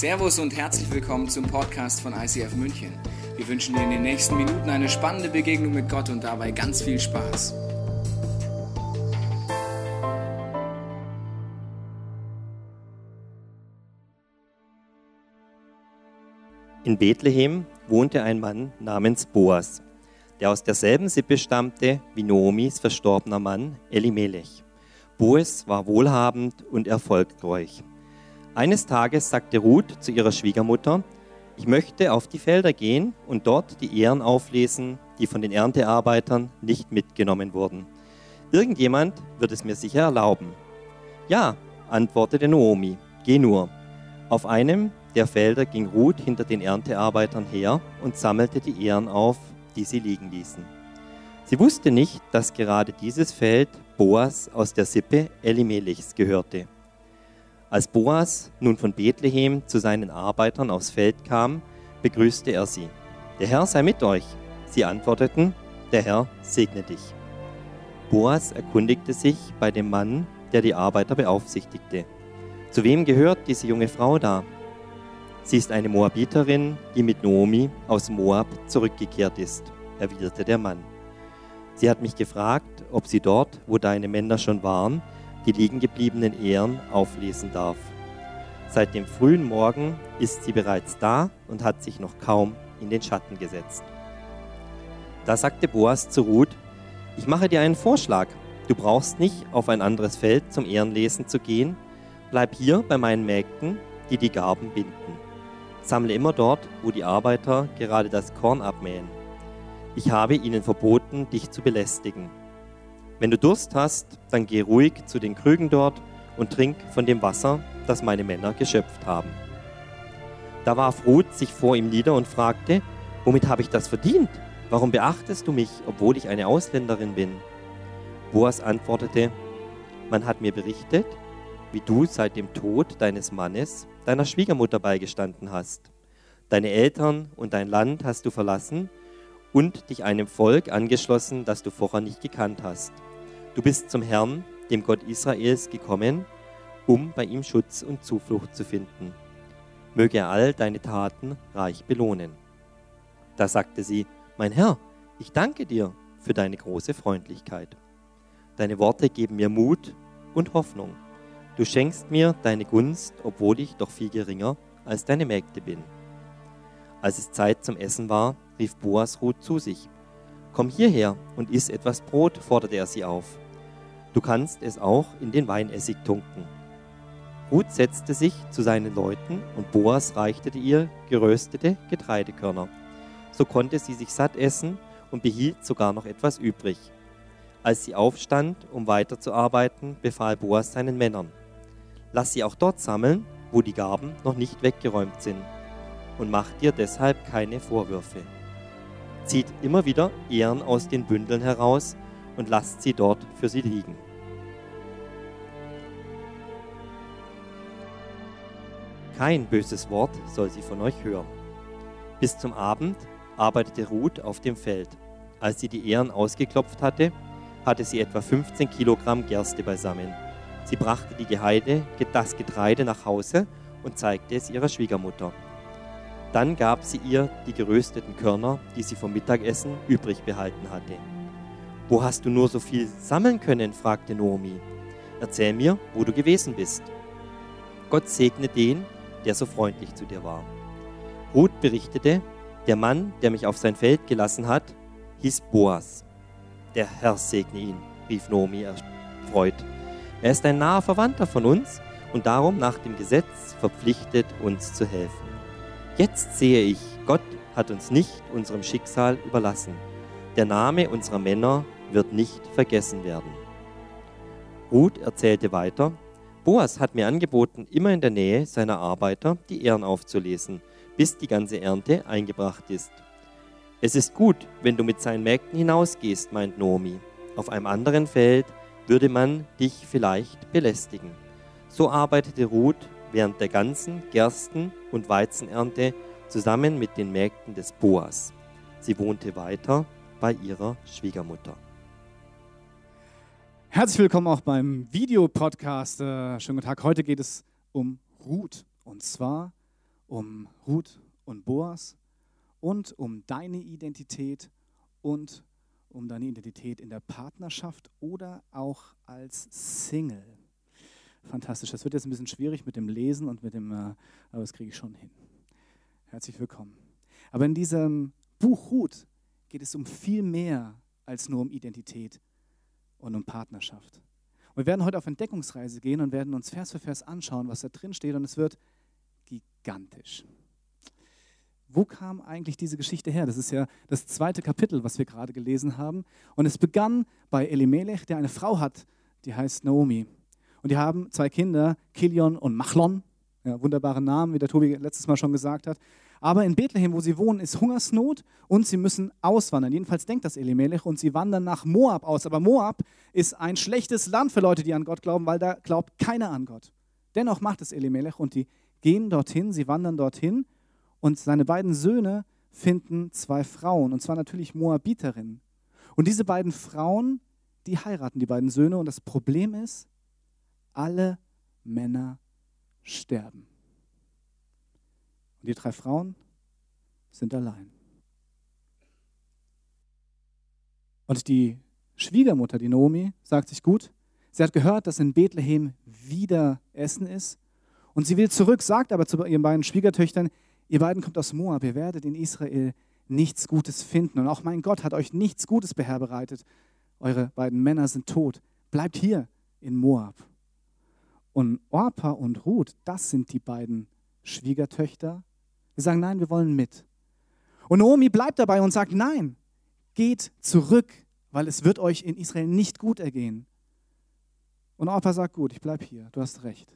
Servus und herzlich willkommen zum Podcast von ICF München. Wir wünschen dir in den nächsten Minuten eine spannende Begegnung mit Gott und dabei ganz viel Spaß. In Bethlehem wohnte ein Mann namens Boas, der aus derselben Sippe stammte wie Noomis verstorbener Mann Elimelech. Boas war wohlhabend und erfolgreich. Eines Tages sagte Ruth zu ihrer Schwiegermutter, ich möchte auf die Felder gehen und dort die Ehren auflesen, die von den Erntearbeitern nicht mitgenommen wurden. Irgendjemand wird es mir sicher erlauben. Ja, antwortete Noomi, geh nur. Auf einem der Felder ging Ruth hinter den Erntearbeitern her und sammelte die Ehren auf, die sie liegen ließen. Sie wusste nicht, dass gerade dieses Feld Boas aus der Sippe Elimelechs gehörte. Als Boas nun von Bethlehem zu seinen Arbeitern aufs Feld kam, begrüßte er sie. Der Herr sei mit euch. Sie antworteten, der Herr segne dich. Boas erkundigte sich bei dem Mann, der die Arbeiter beaufsichtigte. Zu wem gehört diese junge Frau da? Sie ist eine Moabiterin, die mit Noomi aus Moab zurückgekehrt ist, erwiderte der Mann. Sie hat mich gefragt, ob sie dort, wo deine Männer schon waren, die liegengebliebenen Ehren auflesen darf. Seit dem frühen Morgen ist sie bereits da und hat sich noch kaum in den Schatten gesetzt. Da sagte Boas zu Ruth, ich mache dir einen Vorschlag. Du brauchst nicht auf ein anderes Feld zum Ehrenlesen zu gehen. Bleib hier bei meinen Mägden, die die Garben binden. Sammle immer dort, wo die Arbeiter gerade das Korn abmähen. Ich habe ihnen verboten, dich zu belästigen. Wenn du Durst hast, dann geh ruhig zu den Krügen dort und trink von dem Wasser, das meine Männer geschöpft haben. Da warf Ruth sich vor ihm nieder und fragte, womit habe ich das verdient? Warum beachtest du mich, obwohl ich eine Ausländerin bin? Boas antwortete, man hat mir berichtet, wie du seit dem Tod deines Mannes deiner Schwiegermutter beigestanden hast. Deine Eltern und dein Land hast du verlassen und dich einem Volk angeschlossen, das du vorher nicht gekannt hast. Du bist zum Herrn, dem Gott Israels, gekommen, um bei ihm Schutz und Zuflucht zu finden. Möge er all deine Taten reich belohnen. Da sagte sie, mein Herr, ich danke dir für deine große Freundlichkeit. Deine Worte geben mir Mut und Hoffnung. Du schenkst mir deine Gunst, obwohl ich doch viel geringer als deine Mägde bin. Als es Zeit zum Essen war, rief Boas Ruth zu sich. Komm hierher und iss etwas Brot, forderte er sie auf. Du kannst es auch in den Weinessig tunken. Ruth setzte sich zu seinen Leuten und Boas reichte ihr geröstete Getreidekörner. So konnte sie sich satt essen und behielt sogar noch etwas übrig. Als sie aufstand, um weiterzuarbeiten, befahl Boas seinen Männern: Lass sie auch dort sammeln, wo die Gaben noch nicht weggeräumt sind, und mach dir deshalb keine Vorwürfe zieht immer wieder Ehren aus den Bündeln heraus und lasst sie dort für sie liegen. Kein böses Wort soll sie von euch hören. Bis zum Abend arbeitete Ruth auf dem Feld. Als sie die Ehren ausgeklopft hatte, hatte sie etwa 15 Kilogramm Gerste beisammen. Sie brachte die Geheide, das Getreide nach Hause und zeigte es ihrer Schwiegermutter. Dann gab sie ihr die gerösteten Körner, die sie vom Mittagessen übrig behalten hatte. Wo hast du nur so viel sammeln können? fragte Noomi. Erzähl mir, wo du gewesen bist. Gott segne den, der so freundlich zu dir war. Ruth berichtete, der Mann, der mich auf sein Feld gelassen hat, hieß Boas. Der Herr segne ihn, rief Noomi erfreut. Er ist ein naher Verwandter von uns und darum nach dem Gesetz verpflichtet, uns zu helfen. Jetzt sehe ich, Gott hat uns nicht unserem Schicksal überlassen. Der Name unserer Männer wird nicht vergessen werden. Ruth erzählte weiter, Boas hat mir angeboten, immer in der Nähe seiner Arbeiter die Ehren aufzulesen, bis die ganze Ernte eingebracht ist. Es ist gut, wenn du mit seinen Mägden hinausgehst, meint Nomi. Auf einem anderen Feld würde man dich vielleicht belästigen. So arbeitete Ruth während der ganzen Gersten- und Weizenernte zusammen mit den Mägden des Boas. Sie wohnte weiter bei ihrer Schwiegermutter. Herzlich willkommen auch beim Videopodcast. Äh, schönen guten Tag. Heute geht es um Ruth und zwar um Ruth und Boas und um deine Identität und um deine Identität in der Partnerschaft oder auch als Single. Fantastisch. Das wird jetzt ein bisschen schwierig mit dem Lesen und mit dem, äh, aber das kriege ich schon hin. Herzlich willkommen. Aber in diesem Buch Ruth geht es um viel mehr als nur um Identität und um Partnerschaft. Und wir werden heute auf Entdeckungsreise gehen und werden uns Vers für Vers anschauen, was da drin steht und es wird gigantisch. Wo kam eigentlich diese Geschichte her? Das ist ja das zweite Kapitel, was wir gerade gelesen haben. Und es begann bei Elimelech, der eine Frau hat, die heißt Naomi. Und die haben zwei Kinder, Kilion und Machlon. Ja, wunderbare Namen, wie der Tobi letztes Mal schon gesagt hat. Aber in Bethlehem, wo sie wohnen, ist Hungersnot und sie müssen auswandern. Jedenfalls denkt das Elimelech und sie wandern nach Moab aus. Aber Moab ist ein schlechtes Land für Leute, die an Gott glauben, weil da glaubt keiner an Gott. Dennoch macht es Elimelech und die gehen dorthin, sie wandern dorthin und seine beiden Söhne finden zwei Frauen, und zwar natürlich Moabiterinnen. Und diese beiden Frauen, die heiraten die beiden Söhne und das Problem ist, alle Männer sterben. Und die drei Frauen sind allein. Und die Schwiegermutter, die Naomi, sagt sich gut, sie hat gehört, dass in Bethlehem wieder Essen ist. Und sie will zurück, sagt aber zu ihren beiden Schwiegertöchtern, ihr beiden kommt aus Moab, ihr werdet in Israel nichts Gutes finden. Und auch mein Gott hat euch nichts Gutes beherberreitet. Eure beiden Männer sind tot. Bleibt hier in Moab. Und Orpa und Ruth, das sind die beiden Schwiegertöchter. Wir sagen, nein, wir wollen mit. Und Naomi bleibt dabei und sagt, nein, geht zurück, weil es wird euch in Israel nicht gut ergehen. Und Orpa sagt, gut, ich bleibe hier, du hast recht.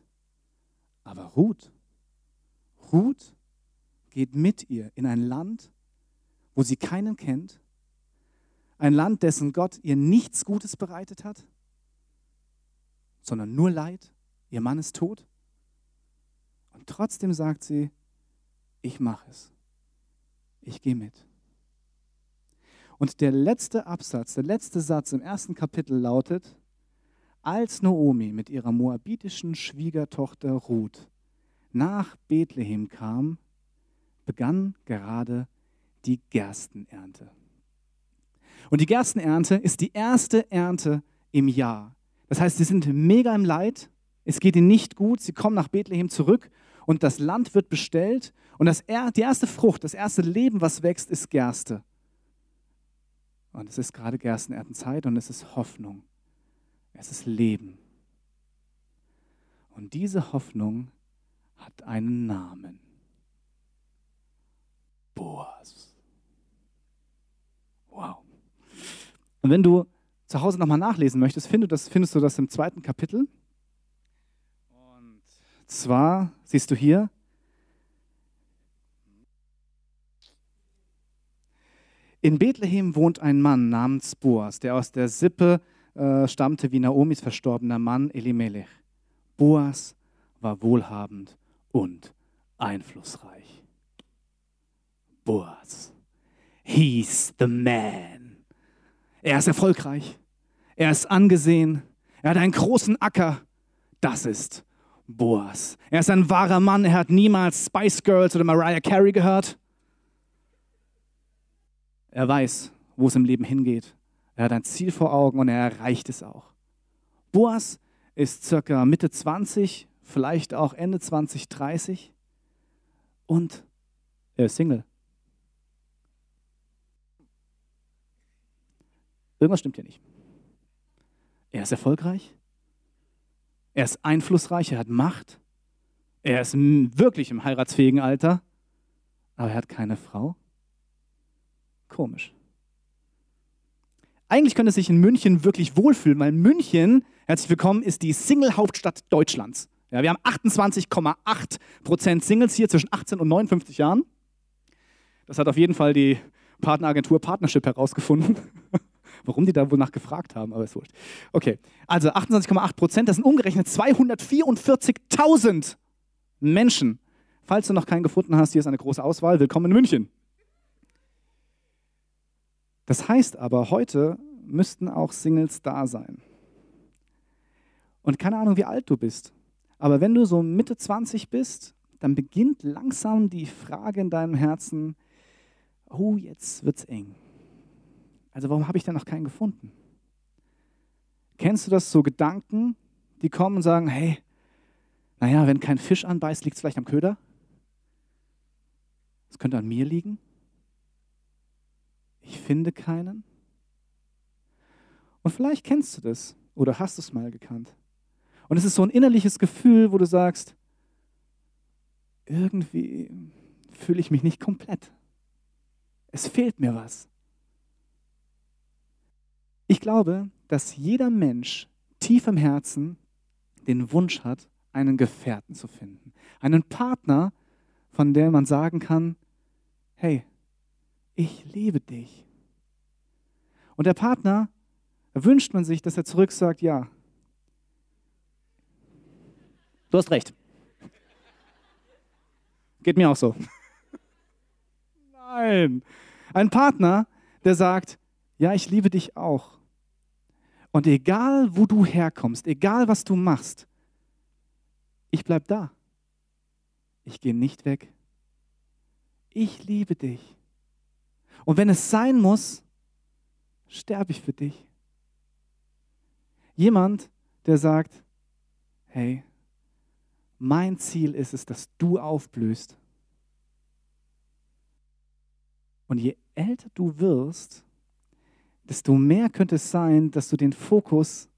Aber Ruth, Ruth geht mit ihr in ein Land, wo sie keinen kennt, ein Land, dessen Gott ihr nichts Gutes bereitet hat, sondern nur Leid. Ihr Mann ist tot. Und trotzdem sagt sie, ich mache es. Ich gehe mit. Und der letzte Absatz, der letzte Satz im ersten Kapitel lautet, als Naomi mit ihrer moabitischen Schwiegertochter Ruth nach Bethlehem kam, begann gerade die Gerstenernte. Und die Gerstenernte ist die erste Ernte im Jahr. Das heißt, sie sind mega im Leid, es geht ihnen nicht gut, sie kommen nach Bethlehem zurück und das Land wird bestellt und das, die erste Frucht, das erste Leben, was wächst, ist Gerste. Und es ist gerade Gerstenerntenzeit und es ist Hoffnung. Es ist Leben. Und diese Hoffnung hat einen Namen. Boas. Wow. Und wenn du zu Hause nochmal nachlesen möchtest, findest du das im zweiten Kapitel. Zwar siehst du hier, in Bethlehem wohnt ein Mann namens Boas, der aus der Sippe äh, stammte wie Naomis verstorbener Mann Elimelech. Boas war wohlhabend und einflussreich. Boas. He's the man. Er ist erfolgreich. Er ist angesehen. Er hat einen großen Acker. Das ist Boas. Er ist ein wahrer Mann. Er hat niemals Spice Girls oder Mariah Carey gehört. Er weiß, wo es im Leben hingeht. Er hat ein Ziel vor Augen und er erreicht es auch. Boas ist circa Mitte 20, vielleicht auch Ende 20, 30 und er ist Single. Irgendwas stimmt hier nicht. Er ist erfolgreich. Er ist einflussreich. Er hat Macht. Er ist wirklich im heiratsfähigen Alter. Aber er hat keine Frau. Komisch. Eigentlich könnte er sich in München wirklich wohlfühlen, weil München, herzlich willkommen, ist die Single-Hauptstadt Deutschlands. Ja, wir haben 28,8 Prozent Singles hier zwischen 18 und 59 Jahren. Das hat auf jeden Fall die Partneragentur Partnership herausgefunden. Warum die da wohl nach gefragt haben, aber ist wurscht. Okay, also 28,8 Prozent, das sind umgerechnet 244.000 Menschen. Falls du noch keinen gefunden hast, hier ist eine große Auswahl. Willkommen in München. Das heißt aber, heute müssten auch Singles da sein. Und keine Ahnung, wie alt du bist. Aber wenn du so Mitte 20 bist, dann beginnt langsam die Frage in deinem Herzen, oh, jetzt wird's eng. Also warum habe ich da noch keinen gefunden? Kennst du das so Gedanken, die kommen und sagen, hey, naja, wenn kein Fisch anbeißt, liegt es vielleicht am Köder? Es könnte an mir liegen. Ich finde keinen. Und vielleicht kennst du das oder hast es mal gekannt. Und es ist so ein innerliches Gefühl, wo du sagst, irgendwie fühle ich mich nicht komplett. Es fehlt mir was. Ich glaube, dass jeder Mensch tief im Herzen den Wunsch hat, einen Gefährten zu finden. Einen Partner, von dem man sagen kann, hey, ich liebe dich. Und der Partner wünscht man sich, dass er zurück sagt, ja, du hast recht. Geht mir auch so. Nein. Ein Partner, der sagt, ja, ich liebe dich auch. Und egal, wo du herkommst, egal, was du machst, ich bleibe da. Ich gehe nicht weg. Ich liebe dich. Und wenn es sein muss, sterbe ich für dich. Jemand, der sagt, hey, mein Ziel ist es, dass du aufblühst. Und je älter du wirst, desto mehr könnte es sein, dass du den Fokus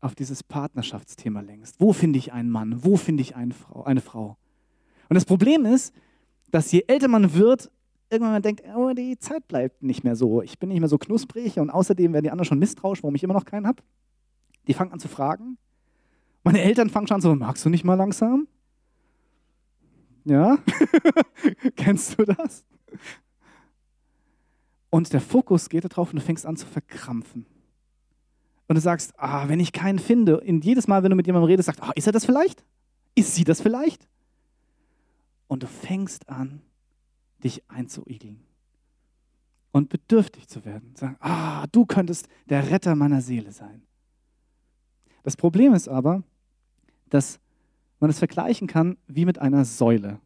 auf dieses Partnerschaftsthema lenkst. Wo finde ich einen Mann? Wo finde ich eine Frau, eine Frau? Und das Problem ist, dass je älter man wird, irgendwann man denkt, oh, die Zeit bleibt nicht mehr so. Ich bin nicht mehr so knusprig und außerdem werden die anderen schon misstrauisch, warum ich immer noch keinen habe. Die fangen an zu fragen. Meine Eltern fangen schon an so, magst du nicht mal langsam? Ja? Kennst du das? Und der Fokus geht darauf und du fängst an zu verkrampfen. Und du sagst, ah, wenn ich keinen finde, in jedes Mal, wenn du mit jemandem redest, sagst, ah, ist er das vielleicht? Ist sie das vielleicht? Und du fängst an, dich einzuigeln und bedürftig zu werden. Sagen, ah, du könntest der Retter meiner Seele sein. Das Problem ist aber, dass man es vergleichen kann wie mit einer Säule.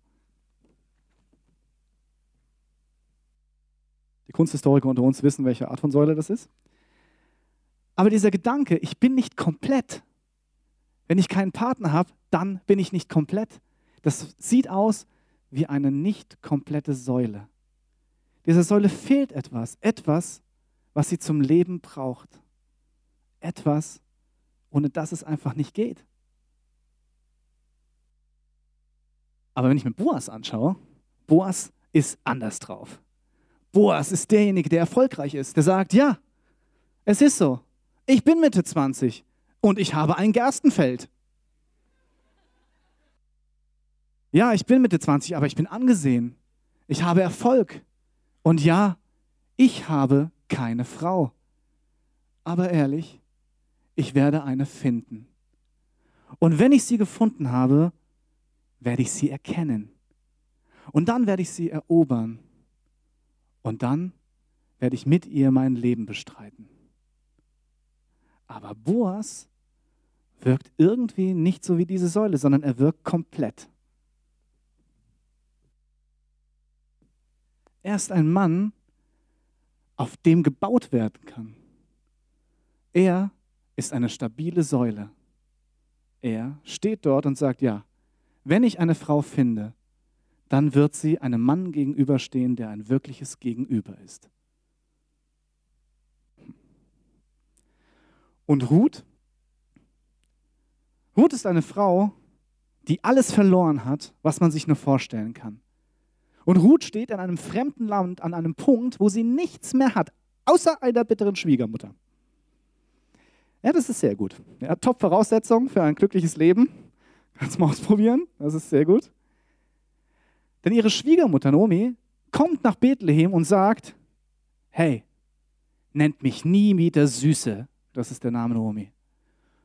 Die Kunsthistoriker unter uns wissen, welche Art von Säule das ist. Aber dieser Gedanke, ich bin nicht komplett. Wenn ich keinen Partner habe, dann bin ich nicht komplett. Das sieht aus wie eine nicht komplette Säule. Dieser Säule fehlt etwas, etwas, was sie zum Leben braucht. Etwas, ohne das es einfach nicht geht. Aber wenn ich mir Boas anschaue, Boas ist anders drauf. Boas ist derjenige, der erfolgreich ist, der sagt, ja, es ist so. Ich bin Mitte 20 und ich habe ein Gerstenfeld. Ja, ich bin Mitte 20, aber ich bin angesehen. Ich habe Erfolg. Und ja, ich habe keine Frau. Aber ehrlich, ich werde eine finden. Und wenn ich sie gefunden habe, werde ich sie erkennen. Und dann werde ich sie erobern. Und dann werde ich mit ihr mein Leben bestreiten. Aber Boas wirkt irgendwie nicht so wie diese Säule, sondern er wirkt komplett. Er ist ein Mann, auf dem gebaut werden kann. Er ist eine stabile Säule. Er steht dort und sagt, ja, wenn ich eine Frau finde, dann wird sie einem Mann gegenüberstehen, der ein wirkliches Gegenüber ist. Und Ruth? Ruth ist eine Frau, die alles verloren hat, was man sich nur vorstellen kann. Und Ruth steht in einem fremden Land an einem Punkt, wo sie nichts mehr hat, außer einer bitteren Schwiegermutter. Ja, das ist sehr gut. Ja, Top-Voraussetzung für ein glückliches Leben. Kannst mal ausprobieren. Das ist sehr gut. Denn ihre Schwiegermutter Nomi kommt nach Bethlehem und sagt, hey, nennt mich nie wieder Süße, das ist der Name Nomi,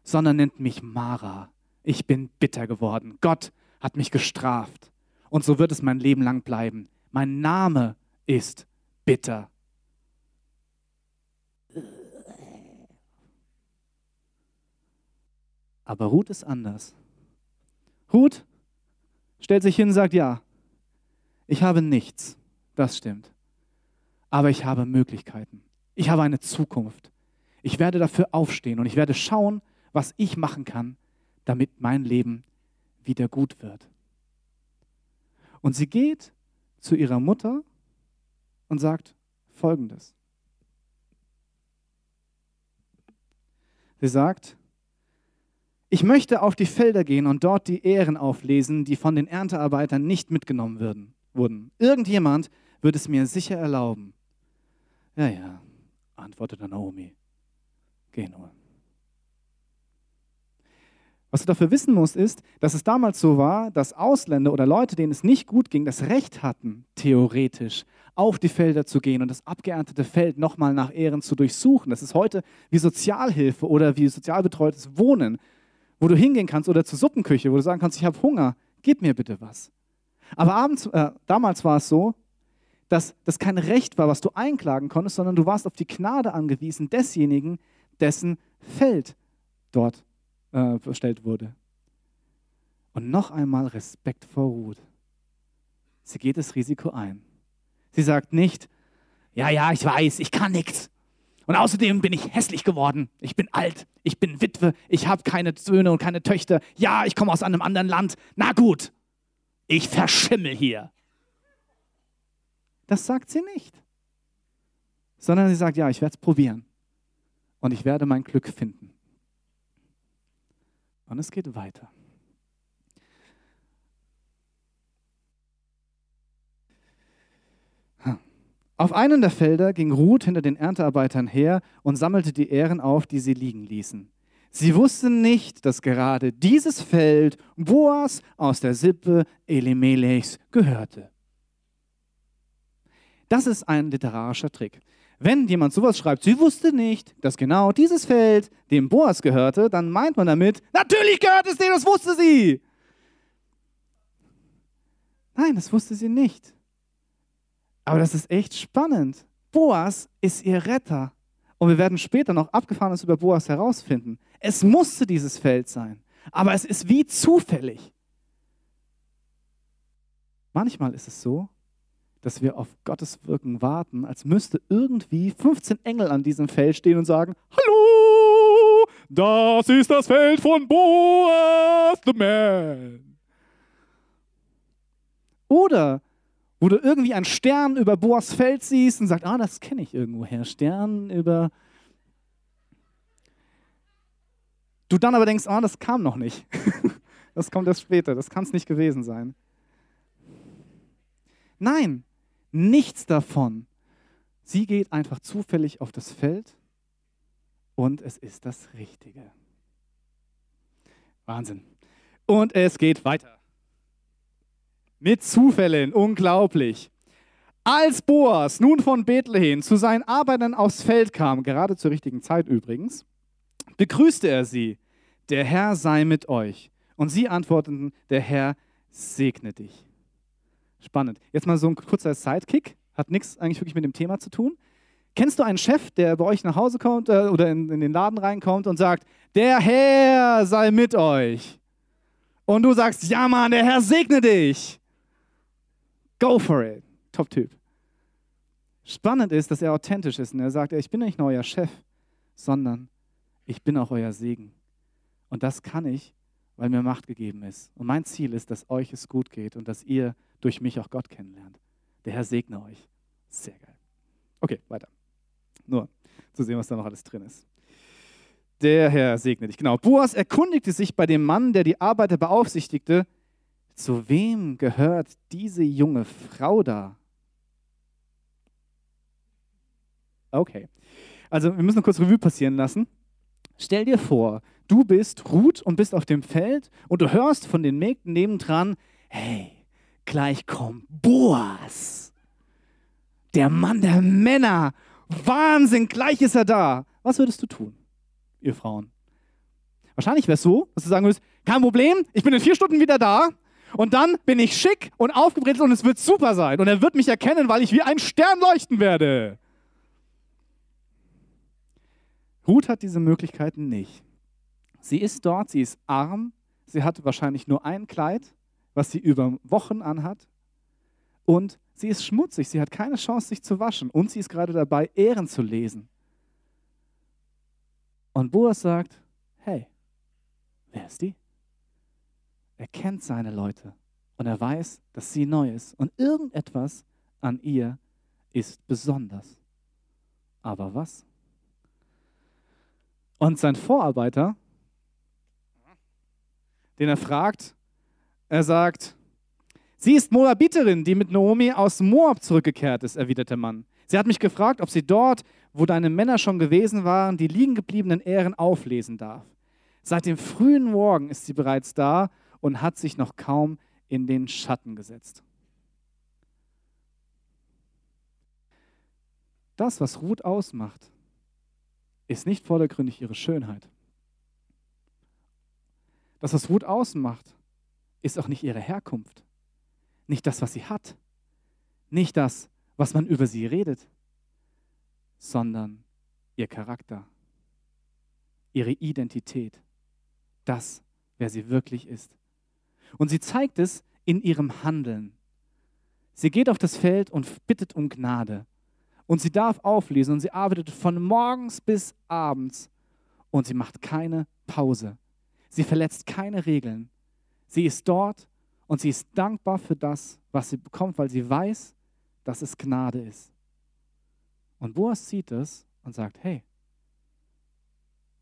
sondern nennt mich Mara. Ich bin bitter geworden. Gott hat mich gestraft. Und so wird es mein Leben lang bleiben. Mein Name ist bitter. Aber Ruth ist anders. Ruth stellt sich hin und sagt, ja, ich habe nichts, das stimmt, aber ich habe Möglichkeiten. Ich habe eine Zukunft. Ich werde dafür aufstehen und ich werde schauen, was ich machen kann, damit mein Leben wieder gut wird. Und sie geht zu ihrer Mutter und sagt Folgendes. Sie sagt, ich möchte auf die Felder gehen und dort die Ehren auflesen, die von den Erntearbeitern nicht mitgenommen würden, wurden. Irgendjemand wird es mir sicher erlauben. Ja, ja, antwortete Naomi. Geh nur. Was du dafür wissen musst, ist, dass es damals so war, dass Ausländer oder Leute, denen es nicht gut ging, das Recht hatten, theoretisch auf die Felder zu gehen und das abgeerntete Feld nochmal nach Ehren zu durchsuchen. Das ist heute wie Sozialhilfe oder wie sozialbetreutes Wohnen, wo du hingehen kannst oder zur Suppenküche, wo du sagen kannst, ich habe Hunger, gib mir bitte was. Aber abends, äh, damals war es so, dass das kein Recht war, was du einklagen konntest, sondern du warst auf die Gnade angewiesen desjenigen, dessen Feld dort äh, verstellt wurde. Und noch einmal Respekt vor Ruth. Sie geht das Risiko ein. Sie sagt nicht, ja, ja, ich weiß, ich kann nichts. Und außerdem bin ich hässlich geworden. Ich bin alt. Ich bin Witwe. Ich habe keine Söhne und keine Töchter. Ja, ich komme aus einem anderen Land. Na gut, ich verschimmel hier. Das sagt sie nicht. Sondern sie sagt, ja, ich werde es probieren. Und ich werde mein Glück finden. Und es geht weiter. Auf einem der Felder ging Ruth hinter den Erntearbeitern her und sammelte die Ähren auf, die sie liegen ließen. Sie wussten nicht, dass gerade dieses Feld Boas aus der Sippe Elimelechs gehörte. Das ist ein literarischer Trick. Wenn jemand sowas schreibt, sie wusste nicht, dass genau dieses Feld dem Boas gehörte, dann meint man damit, natürlich gehört es dem, das wusste sie. Nein, das wusste sie nicht. Aber das ist echt spannend. Boas ist ihr Retter. Und wir werden später noch Abgefahrenes über Boas herausfinden. Es musste dieses Feld sein. Aber es ist wie zufällig. Manchmal ist es so, dass wir auf Gottes Wirken warten, als müsste irgendwie 15 Engel an diesem Feld stehen und sagen, Hallo, das ist das Feld von Boas the Man. Oder wo du irgendwie einen Stern über Boas Feld siehst und sagst, ah, das kenne ich irgendwoher. Stern über. Du dann aber denkst, ah, das kam noch nicht. das kommt erst später, das kann es nicht gewesen sein. Nein, nichts davon. Sie geht einfach zufällig auf das Feld und es ist das Richtige. Wahnsinn. Und es geht weiter. Mit Zufällen, unglaublich. Als Boas nun von Bethlehem zu seinen Arbeitern aufs Feld kam, gerade zur richtigen Zeit übrigens, begrüßte er sie, der Herr sei mit euch. Und sie antworteten, der Herr segne dich. Spannend. Jetzt mal so ein kurzer Sidekick, hat nichts eigentlich wirklich mit dem Thema zu tun. Kennst du einen Chef, der bei euch nach Hause kommt äh, oder in, in den Laden reinkommt und sagt, der Herr sei mit euch? Und du sagst, ja Mann, der Herr segne dich. Go for it. Top-Typ. Spannend ist, dass er authentisch ist und er sagt, ich bin nicht nur euer Chef, sondern ich bin auch euer Segen. Und das kann ich, weil mir Macht gegeben ist. Und mein Ziel ist, dass euch es gut geht und dass ihr durch mich auch Gott kennenlernt. Der Herr segne euch. Sehr geil. Okay, weiter. Nur zu sehen, was da noch alles drin ist. Der Herr segne dich. Genau. Boas erkundigte sich bei dem Mann, der die Arbeiter beaufsichtigte, zu wem gehört diese junge Frau da? Okay. Also wir müssen kurz Revue passieren lassen. Stell dir vor, du bist Ruth und bist auf dem Feld und du hörst von den Mägden nebendran, hey, gleich kommt Boas. Der Mann der Männer. Wahnsinn, gleich ist er da. Was würdest du tun, ihr Frauen? Wahrscheinlich wäre es so, dass du sagen würdest, kein Problem, ich bin in vier Stunden wieder da und dann bin ich schick und aufgebrezelt und es wird super sein. Und er wird mich erkennen, weil ich wie ein Stern leuchten werde. Ruth hat diese Möglichkeiten nicht. Sie ist dort, sie ist arm, sie hat wahrscheinlich nur ein Kleid, was sie über Wochen anhat. Und sie ist schmutzig, sie hat keine Chance, sich zu waschen. Und sie ist gerade dabei, Ehren zu lesen. Und Boas sagt, hey, wer ist die? Er kennt seine Leute und er weiß, dass sie neu ist. Und irgendetwas an ihr ist besonders. Aber was? Und sein Vorarbeiter, den er fragt, er sagt, sie ist Moabiterin, die mit Naomi aus Moab zurückgekehrt ist, erwidert der Mann. Sie hat mich gefragt, ob sie dort, wo deine Männer schon gewesen waren, die liegen gebliebenen Ehren auflesen darf. Seit dem frühen Morgen ist sie bereits da und hat sich noch kaum in den Schatten gesetzt. Das, was Ruth ausmacht, ist nicht vordergründig ihre Schönheit. Das, was Ruth ausmacht, ist auch nicht ihre Herkunft, nicht das, was sie hat, nicht das, was man über sie redet, sondern ihr Charakter, ihre Identität, das, wer sie wirklich ist. Und sie zeigt es in ihrem Handeln. Sie geht auf das Feld und bittet um Gnade. Und sie darf auflesen und sie arbeitet von morgens bis abends und sie macht keine Pause. Sie verletzt keine Regeln. Sie ist dort und sie ist dankbar für das, was sie bekommt, weil sie weiß, dass es Gnade ist. Und Boas sieht es und sagt, hey,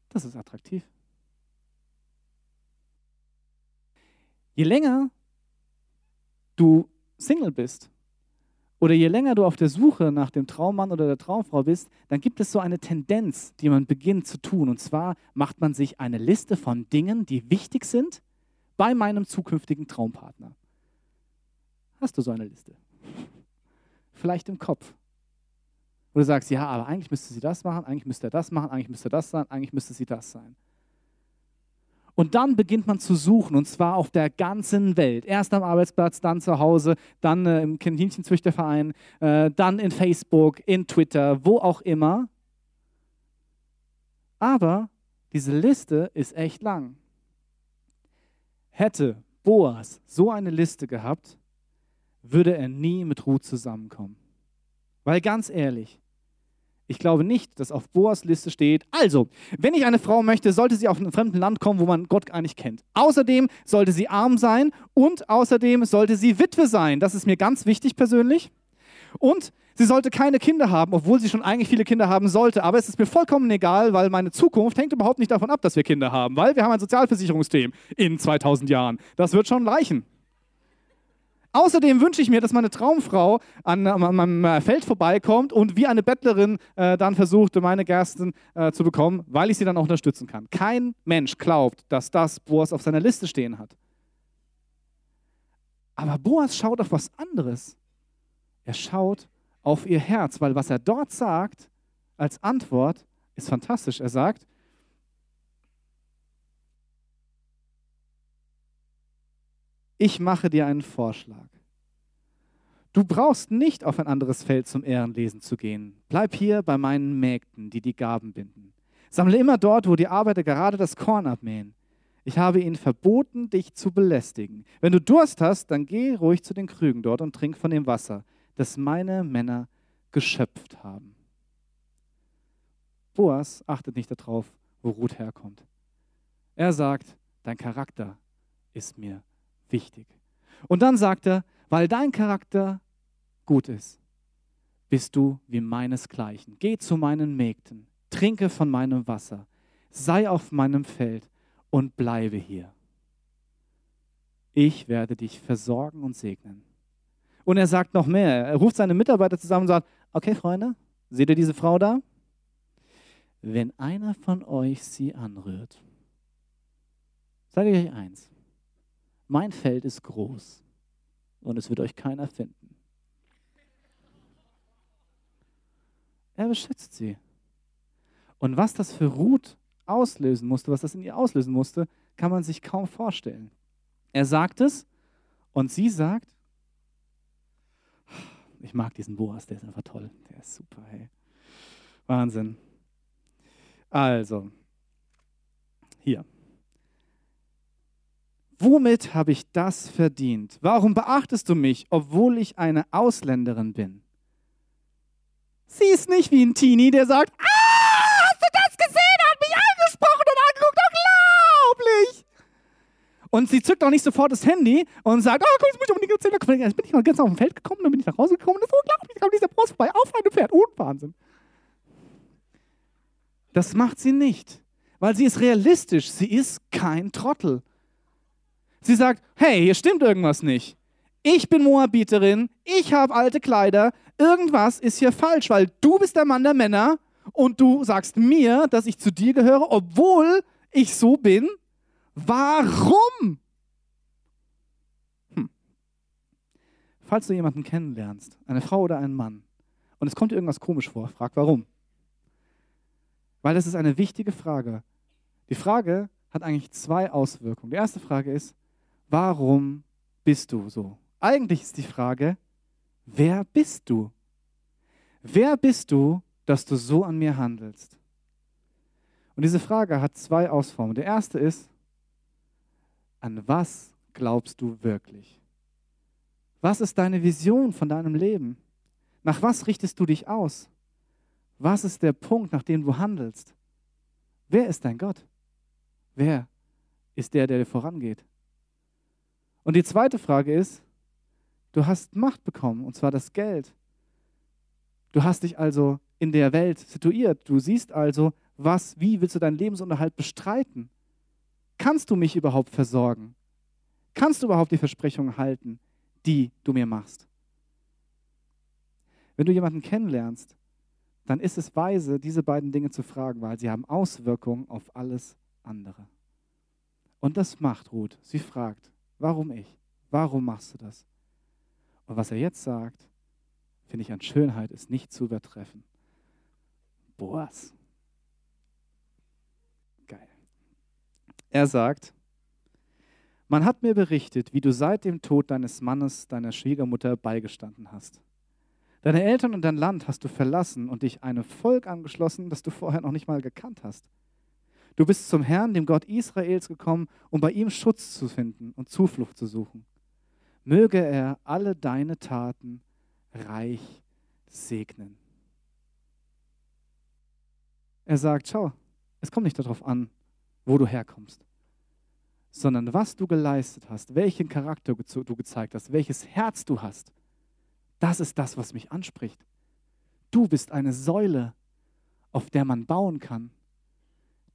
das ist attraktiv. Je länger du Single bist, oder je länger du auf der Suche nach dem Traummann oder der Traumfrau bist, dann gibt es so eine Tendenz, die man beginnt zu tun. Und zwar macht man sich eine Liste von Dingen, die wichtig sind bei meinem zukünftigen Traumpartner. Hast du so eine Liste? Vielleicht im Kopf. Wo du sagst, ja, aber eigentlich müsste sie das machen, eigentlich müsste er das machen, eigentlich müsste das sein, eigentlich müsste sie das sein. Und dann beginnt man zu suchen, und zwar auf der ganzen Welt. Erst am Arbeitsplatz, dann zu Hause, dann äh, im Kaninchenzüchterverein, äh, dann in Facebook, in Twitter, wo auch immer. Aber diese Liste ist echt lang. Hätte Boas so eine Liste gehabt, würde er nie mit Ruth zusammenkommen. Weil ganz ehrlich, ich glaube nicht, dass auf Boas Liste steht, also, wenn ich eine Frau möchte, sollte sie auf einem fremden Land kommen, wo man Gott gar nicht kennt. Außerdem sollte sie arm sein und außerdem sollte sie Witwe sein. Das ist mir ganz wichtig persönlich. Und sie sollte keine Kinder haben, obwohl sie schon eigentlich viele Kinder haben sollte. Aber es ist mir vollkommen egal, weil meine Zukunft hängt überhaupt nicht davon ab, dass wir Kinder haben, weil wir haben ein Sozialversicherungssystem in 2000 Jahren. Das wird schon reichen. Außerdem wünsche ich mir, dass meine Traumfrau an, an meinem äh, Feld vorbeikommt und wie eine Bettlerin äh, dann versucht, meine Gersten äh, zu bekommen, weil ich sie dann auch unterstützen kann. Kein Mensch glaubt, dass das Boas auf seiner Liste stehen hat. Aber Boas schaut auf was anderes. Er schaut auf ihr Herz, weil was er dort sagt als Antwort ist fantastisch. Er sagt, ich mache dir einen Vorschlag. Du brauchst nicht auf ein anderes Feld zum Ehrenlesen zu gehen. Bleib hier bei meinen Mägden, die die Gaben binden. Sammle immer dort, wo die Arbeiter gerade das Korn abmähen. Ich habe ihnen verboten, dich zu belästigen. Wenn du Durst hast, dann geh ruhig zu den Krügen dort und trink von dem Wasser, das meine Männer geschöpft haben. Boas achtet nicht darauf, wo Ruth herkommt. Er sagt, dein Charakter ist mir wichtig. Und dann sagt er, weil dein Charakter gut ist, bist du wie meinesgleichen. Geh zu meinen Mägden, trinke von meinem Wasser, sei auf meinem Feld und bleibe hier. Ich werde dich versorgen und segnen. Und er sagt noch mehr. Er ruft seine Mitarbeiter zusammen und sagt, okay Freunde, seht ihr diese Frau da? Wenn einer von euch sie anrührt, sage ich euch eins, mein Feld ist groß und es wird euch keiner finden. Er beschützt sie. Und was das für Ruth auslösen musste, was das in ihr auslösen musste, kann man sich kaum vorstellen. Er sagt es und sie sagt, ich mag diesen Boas, der ist einfach toll, der ist super, hey. Wahnsinn. Also, hier. Womit habe ich das verdient? Warum beachtest du mich, obwohl ich eine Ausländerin bin? Sie ist nicht wie ein Teenie, der sagt, ah, hast du das gesehen? Er hat mich angesprochen und angeguckt, unglaublich. Und sie zückt auch nicht sofort das Handy und sagt, oh, komm, jetzt muss ich unbedingt erzählen. Jetzt bin ich mal ganz auf dem Feld gekommen, dann bin ich nach Hause gekommen, das ist unglaublich, kam dieser Post vorbei, auf einem Pferd, Wahnsinn. Das macht sie nicht, weil sie ist realistisch, sie ist kein Trottel. Sie sagt, hey, hier stimmt irgendwas nicht. Ich bin Moabiterin, ich habe alte Kleider, irgendwas ist hier falsch, weil du bist der Mann der Männer und du sagst mir, dass ich zu dir gehöre, obwohl ich so bin. Warum? Hm. Falls du jemanden kennenlernst, eine Frau oder einen Mann, und es kommt dir irgendwas komisch vor, frag warum. Weil das ist eine wichtige Frage. Die Frage hat eigentlich zwei Auswirkungen. Die erste Frage ist, warum bist du so? Eigentlich ist die Frage, wer bist du? Wer bist du, dass du so an mir handelst? Und diese Frage hat zwei Ausformen. Der erste ist, an was glaubst du wirklich? Was ist deine Vision von deinem Leben? Nach was richtest du dich aus? Was ist der Punkt, nach dem du handelst? Wer ist dein Gott? Wer ist der, der dir vorangeht? Und die zweite Frage ist, du hast Macht bekommen, und zwar das Geld. Du hast dich also in der Welt situiert. Du siehst also, was, wie willst du deinen Lebensunterhalt bestreiten? Kannst du mich überhaupt versorgen? Kannst du überhaupt die Versprechungen halten, die du mir machst? Wenn du jemanden kennenlernst, dann ist es weise, diese beiden Dinge zu fragen, weil sie haben Auswirkungen auf alles andere. Und das macht Ruth. Sie fragt, warum ich? Warum machst du das? Und was er jetzt sagt, finde ich an Schönheit, ist nicht zu übertreffen. Boas. Geil. Er sagt, man hat mir berichtet, wie du seit dem Tod deines Mannes, deiner Schwiegermutter beigestanden hast. Deine Eltern und dein Land hast du verlassen und dich einem Volk angeschlossen, das du vorher noch nicht mal gekannt hast. Du bist zum Herrn, dem Gott Israels, gekommen, um bei ihm Schutz zu finden und Zuflucht zu suchen. Möge er alle deine Taten reich segnen. Er sagt, schau, es kommt nicht darauf an, wo du herkommst, sondern was du geleistet hast, welchen Charakter du gezeigt hast, welches Herz du hast. Das ist das, was mich anspricht. Du bist eine Säule, auf der man bauen kann.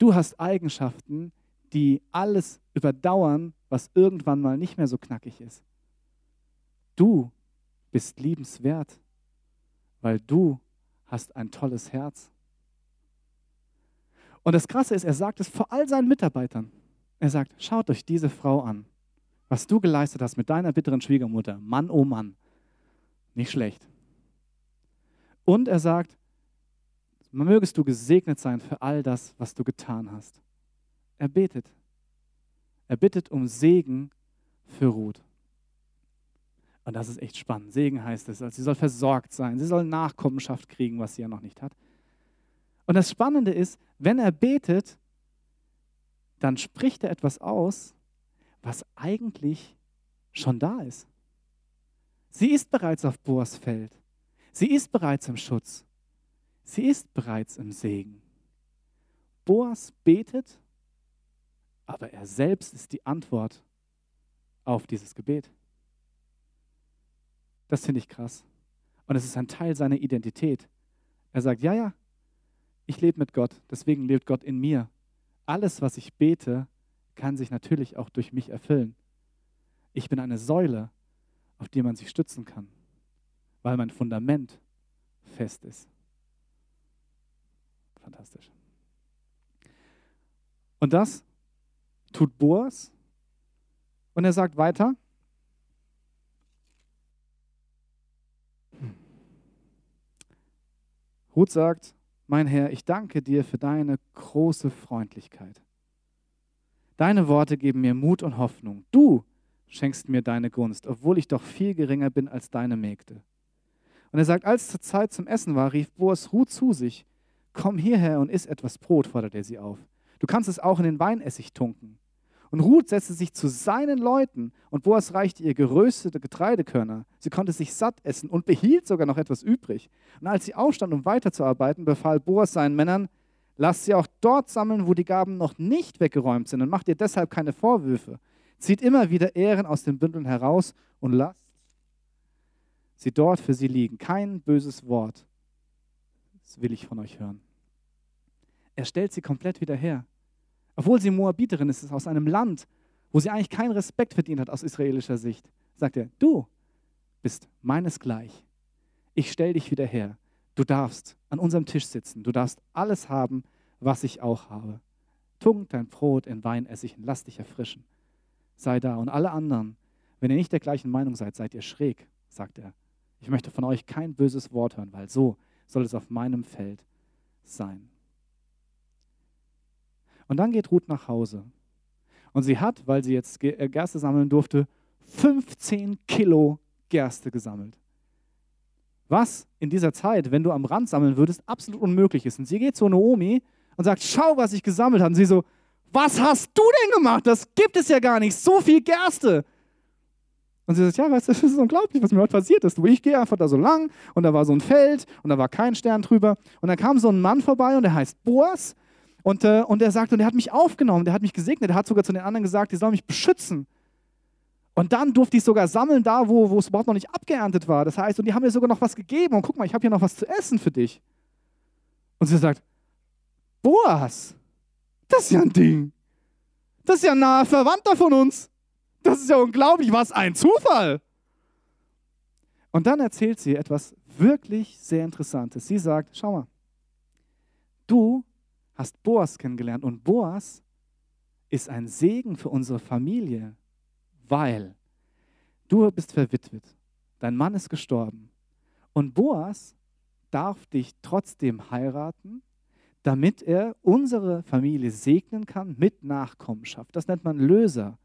Du hast Eigenschaften, die alles überdauern, was irgendwann mal nicht mehr so knackig ist. Du bist liebenswert, weil du hast ein tolles Herz. Und das Krasse ist, er sagt es vor all seinen Mitarbeitern. Er sagt, schaut euch diese Frau an, was du geleistet hast mit deiner bitteren Schwiegermutter. Mann, oh Mann. Nicht schlecht. Und er sagt, mögest du gesegnet sein für all das, was du getan hast. Er betet. Er bittet um Segen für Ruth. Und das ist echt spannend. Segen heißt es, also sie soll versorgt sein, sie soll Nachkommenschaft kriegen, was sie ja noch nicht hat. Und das Spannende ist, wenn er betet, dann spricht er etwas aus, was eigentlich schon da ist. Sie ist bereits auf Boas Feld. Sie ist bereits im Schutz. Sie ist bereits im Segen. Boas betet, aber er selbst ist die Antwort auf dieses Gebet. Das finde ich krass. Und es ist ein Teil seiner Identität. Er sagt, ja, ja, ich lebe mit Gott, deswegen lebt Gott in mir. Alles, was ich bete, kann sich natürlich auch durch mich erfüllen. Ich bin eine Säule, auf die man sich stützen kann, weil mein Fundament fest ist. Fantastisch. Und das tut Boas. Und er sagt weiter, Ruth sagt, mein Herr, ich danke dir für deine große Freundlichkeit. Deine Worte geben mir Mut und Hoffnung. Du schenkst mir deine Gunst, obwohl ich doch viel geringer bin als deine Mägde. Und er sagt, als zur Zeit zum Essen war, rief Boas Ruth zu sich, komm hierher und iss etwas Brot, fordert er sie auf. Du kannst es auch in den Weinessig tunken. Und Ruth setzte sich zu seinen Leuten und Boas reichte ihr geröstete Getreidekörner. Sie konnte sich satt essen und behielt sogar noch etwas übrig. Und als sie aufstand, um weiterzuarbeiten, befahl Boas seinen Männern, lasst sie auch dort sammeln, wo die Gaben noch nicht weggeräumt sind und macht ihr deshalb keine Vorwürfe. Zieht immer wieder Ehren aus den Bündeln heraus und lasst sie dort für sie liegen. Kein böses Wort. Das will ich von euch hören. Er stellt sie komplett wieder her. Obwohl sie Moabiterin ist, ist aus einem Land, wo sie eigentlich keinen Respekt verdient hat aus israelischer Sicht, sagt er, du bist meinesgleich. Ich stelle dich wieder her. Du darfst an unserem Tisch sitzen. Du darfst alles haben, was ich auch habe. Tunkt dein Brot in Weinessig und lass dich erfrischen. Sei da. Und alle anderen, wenn ihr nicht der gleichen Meinung seid, seid ihr schräg, sagt er. Ich möchte von euch kein böses Wort hören, weil so soll es auf meinem Feld sein. Und dann geht Ruth nach Hause. Und sie hat, weil sie jetzt äh, Gerste sammeln durfte, 15 Kilo Gerste gesammelt. Was in dieser Zeit, wenn du am Rand sammeln würdest, absolut unmöglich ist. Und sie geht zu Naomi und sagt, schau, was ich gesammelt habe. Und sie so, was hast du denn gemacht? Das gibt es ja gar nicht. So viel Gerste. Und sie sagt, ja, weißt du, das ist unglaublich, was mir heute passiert ist. Ich gehe einfach da so lang und da war so ein Feld und da war kein Stern drüber. Und dann kam so ein Mann vorbei und der heißt Boas und, äh, und er sagt, und er hat mich aufgenommen, der hat mich gesegnet, er hat sogar zu den anderen gesagt, die sollen mich beschützen. Und dann durfte ich sogar sammeln, da wo, wo es überhaupt noch nicht abgeerntet war. Das heißt, und die haben mir sogar noch was gegeben. Und guck mal, ich habe hier noch was zu essen für dich. Und sie sagt, Boas, das ist ja ein Ding. Das ist ja ein naher Verwandter von uns. Das ist ja unglaublich, was ein Zufall. Und dann erzählt sie etwas wirklich sehr Interessantes. Sie sagt, schau mal, du hast Boas kennengelernt und Boas ist ein Segen für unsere Familie, weil du bist verwitwet, dein Mann ist gestorben und Boas darf dich trotzdem heiraten, damit er unsere Familie segnen kann mit Nachkommenschaft. Das nennt man Löser.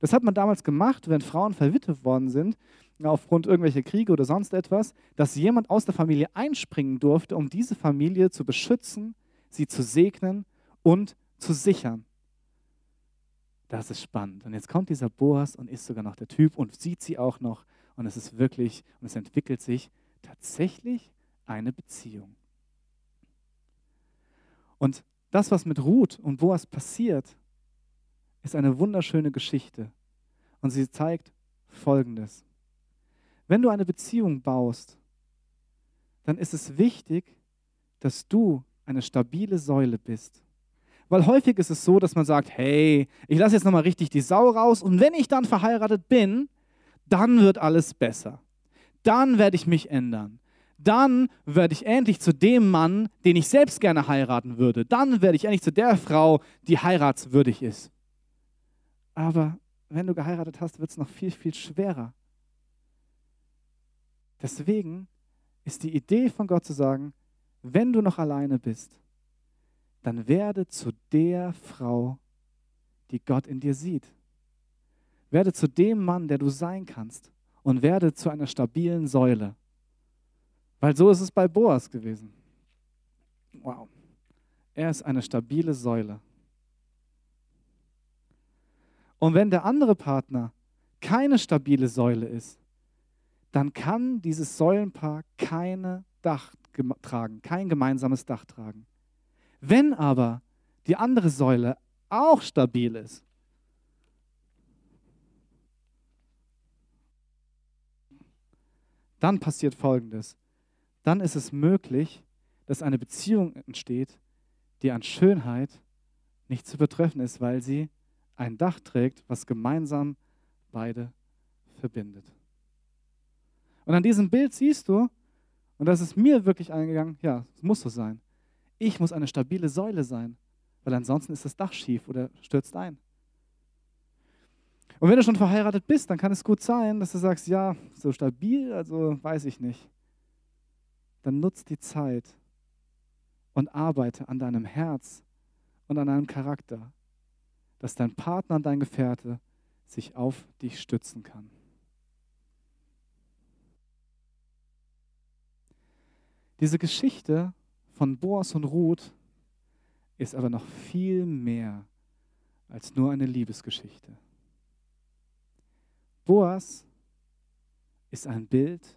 Das hat man damals gemacht, wenn Frauen verwitwet worden sind, aufgrund irgendwelcher Kriege oder sonst etwas, dass jemand aus der Familie einspringen durfte, um diese Familie zu beschützen sie zu segnen und zu sichern. Das ist spannend. Und jetzt kommt dieser Boas und ist sogar noch der Typ und sieht sie auch noch. Und es ist wirklich, und es entwickelt sich tatsächlich eine Beziehung. Und das, was mit Ruth und Boas passiert, ist eine wunderschöne Geschichte. Und sie zeigt Folgendes. Wenn du eine Beziehung baust, dann ist es wichtig, dass du eine stabile Säule bist. Weil häufig ist es so, dass man sagt, hey, ich lasse jetzt nochmal richtig die Sau raus und wenn ich dann verheiratet bin, dann wird alles besser. Dann werde ich mich ändern. Dann werde ich endlich zu dem Mann, den ich selbst gerne heiraten würde. Dann werde ich endlich zu der Frau, die heiratswürdig ist. Aber wenn du geheiratet hast, wird es noch viel, viel schwerer. Deswegen ist die Idee von Gott zu sagen, wenn du noch alleine bist, dann werde zu der Frau, die Gott in dir sieht. Werde zu dem Mann, der du sein kannst und werde zu einer stabilen Säule. Weil so ist es bei Boas gewesen. Wow. Er ist eine stabile Säule. Und wenn der andere Partner keine stabile Säule ist, dann kann dieses Säulenpaar keine Dach tragen, kein gemeinsames Dach tragen. Wenn aber die andere Säule auch stabil ist, dann passiert Folgendes. Dann ist es möglich, dass eine Beziehung entsteht, die an Schönheit nicht zu betreffen ist, weil sie ein Dach trägt, was gemeinsam beide verbindet. Und an diesem Bild siehst du, und das ist mir wirklich eingegangen, ja, es muss so sein. Ich muss eine stabile Säule sein, weil ansonsten ist das Dach schief oder stürzt ein. Und wenn du schon verheiratet bist, dann kann es gut sein, dass du sagst, ja, so stabil, also weiß ich nicht. Dann nutzt die Zeit und arbeite an deinem Herz und an deinem Charakter, dass dein Partner und dein Gefährte sich auf dich stützen kann. Diese Geschichte von Boas und Ruth ist aber noch viel mehr als nur eine Liebesgeschichte. Boas ist ein Bild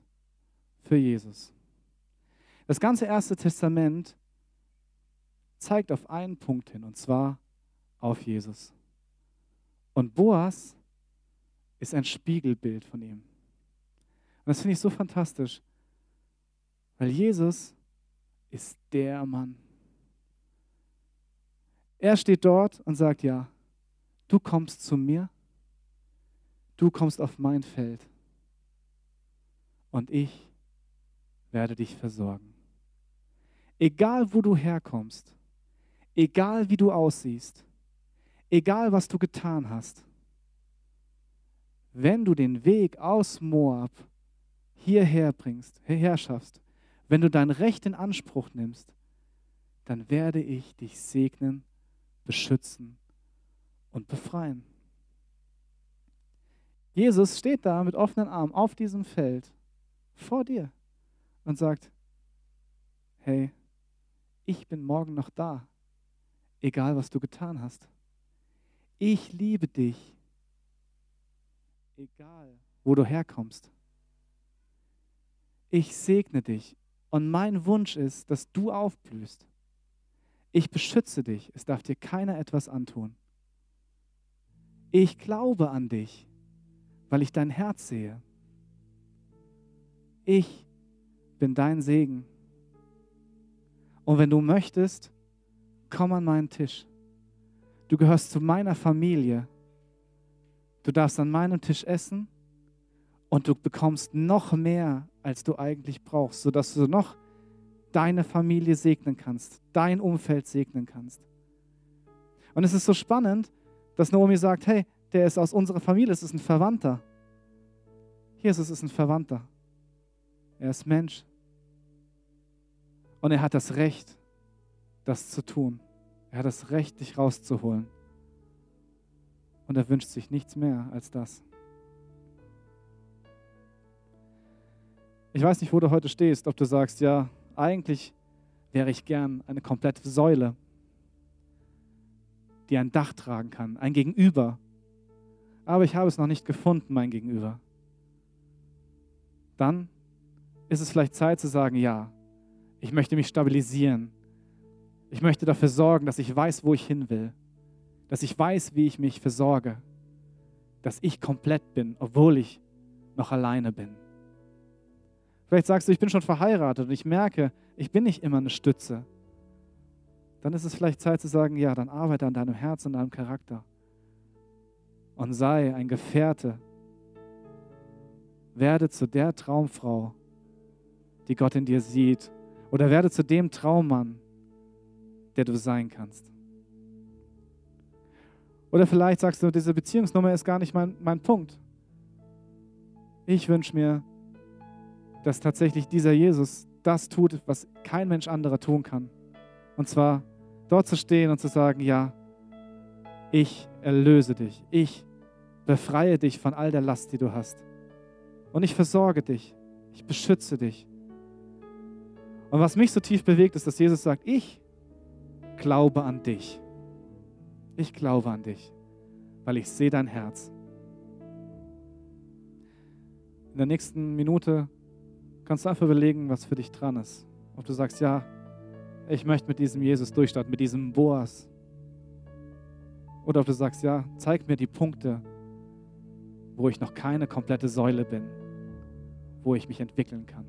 für Jesus. Das ganze Erste Testament zeigt auf einen Punkt hin, und zwar auf Jesus. Und Boas ist ein Spiegelbild von ihm. Und das finde ich so fantastisch, weil Jesus ist der Mann. Er steht dort und sagt, ja, du kommst zu mir, du kommst auf mein Feld und ich werde dich versorgen. Egal wo du herkommst, egal wie du aussiehst, egal was du getan hast, wenn du den Weg aus Moab hierher bringst, hierher schaffst, wenn du dein Recht in Anspruch nimmst, dann werde ich dich segnen, beschützen und befreien. Jesus steht da mit offenen Armen auf diesem Feld vor dir und sagt, hey, ich bin morgen noch da, egal was du getan hast. Ich liebe dich, egal wo du herkommst. Ich segne dich und mein Wunsch ist, dass du aufblühst. Ich beschütze dich, es darf dir keiner etwas antun. Ich glaube an dich, weil ich dein Herz sehe. Ich bin dein Segen. Und wenn du möchtest, komm an meinen Tisch. Du gehörst zu meiner Familie. Du darfst an meinem Tisch essen und du bekommst noch mehr, als du eigentlich brauchst, sodass du noch deine Familie segnen kannst, dein Umfeld segnen kannst. Und es ist so spannend, dass Naomi sagt, hey, der ist aus unserer Familie, es ist ein Verwandter. Jesus ist ein Verwandter. Er ist Mensch. Und er hat das Recht, das zu tun. Er hat das Recht, dich rauszuholen. Und er wünscht sich nichts mehr als das. Ich weiß nicht, wo du heute stehst, ob du sagst, ja, eigentlich wäre ich gern eine komplette Säule, die ein Dach tragen kann, ein Gegenüber. Aber ich habe es noch nicht gefunden, mein Gegenüber. Dann ist es vielleicht Zeit zu sagen, ja, ich möchte mich stabilisieren. Ich möchte dafür sorgen, dass ich weiß, wo ich hin will. Dass ich weiß, wie ich mich versorge. Dass ich komplett bin, obwohl ich noch alleine bin. Vielleicht sagst du, ich bin schon verheiratet und ich merke, ich bin nicht immer eine Stütze. Dann ist es vielleicht Zeit zu sagen, ja, dann arbeite an deinem Herz und deinem Charakter. Und sei ein Gefährte. Werde zu der Traumfrau, die Gott in dir sieht. Oder werde zu dem Traummann, der du sein kannst. Oder vielleicht sagst du, diese Beziehungsnummer ist gar nicht mein, mein Punkt. Ich wünsche mir, dass tatsächlich dieser Jesus das tut, was kein Mensch anderer tun kann. Und zwar dort zu stehen und zu sagen, ja, ich erlöse dich, ich befreie dich von all der Last, die du hast. Und ich versorge dich, ich beschütze dich. Und was mich so tief bewegt, ist, dass Jesus sagt, ich glaube an dich. Ich glaube an dich, weil ich sehe dein Herz. In der nächsten Minute kannst du einfach überlegen, was für dich dran ist. Ob du sagst, ja, ich möchte mit diesem Jesus durchstarten, mit diesem Boas. Oder ob du sagst, ja, zeig mir die Punkte, wo ich noch keine komplette Säule bin, wo ich mich entwickeln kann.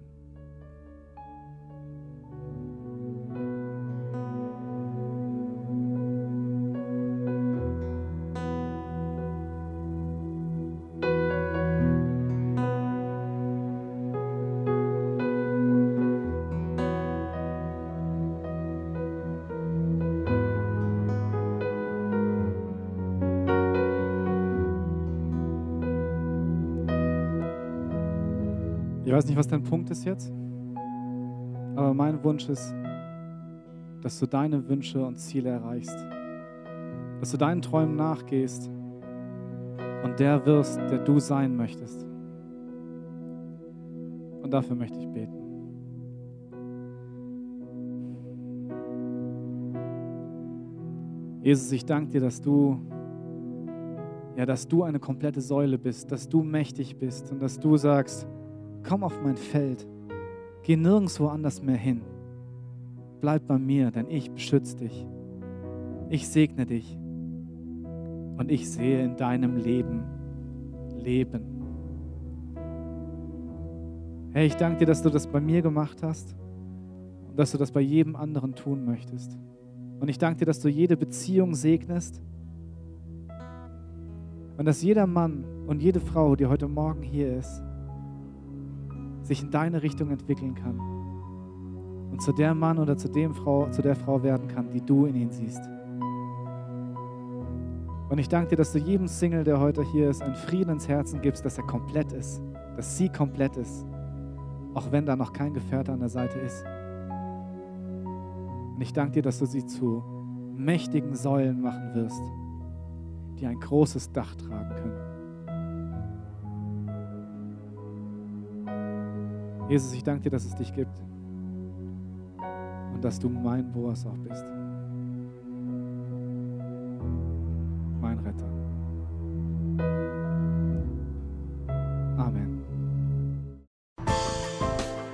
Weiß nicht, was dein Punkt ist jetzt, aber mein Wunsch ist, dass du deine Wünsche und Ziele erreichst, dass du deinen Träumen nachgehst und der wirst, der du sein möchtest. Und dafür möchte ich beten. Jesus, ich danke dir, dass du ja, dass du eine komplette Säule bist, dass du mächtig bist und dass du sagst, komm auf mein Feld, geh nirgendwo anders mehr hin. Bleib bei mir, denn ich beschütze dich. Ich segne dich und ich sehe in deinem Leben Leben. Herr, ich danke dir, dass du das bei mir gemacht hast und dass du das bei jedem anderen tun möchtest. Und ich danke dir, dass du jede Beziehung segnest und dass jeder Mann und jede Frau, die heute Morgen hier ist, sich in deine Richtung entwickeln kann und zu der Mann oder zu, dem Frau, zu der Frau werden kann, die du in ihn siehst. Und ich danke dir, dass du jedem Single, der heute hier ist, einen Frieden ins Herzen gibst, dass er komplett ist, dass sie komplett ist, auch wenn da noch kein Gefährte an der Seite ist. Und ich danke dir, dass du sie zu mächtigen Säulen machen wirst, die ein großes Dach tragen können. Jesus, ich danke dir, dass es dich gibt und dass du mein Boas auch bist. Mein Retter. Amen.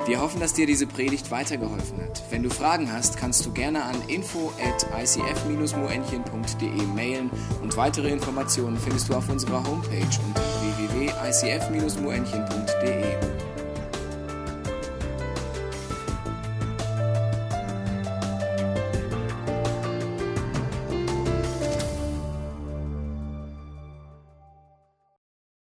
Wir hoffen, dass dir diese Predigt weitergeholfen hat. Wenn du Fragen hast, kannst du gerne an info at icf-moenchen.de mailen und weitere Informationen findest du auf unserer Homepage unter www.icf-moenchen.de.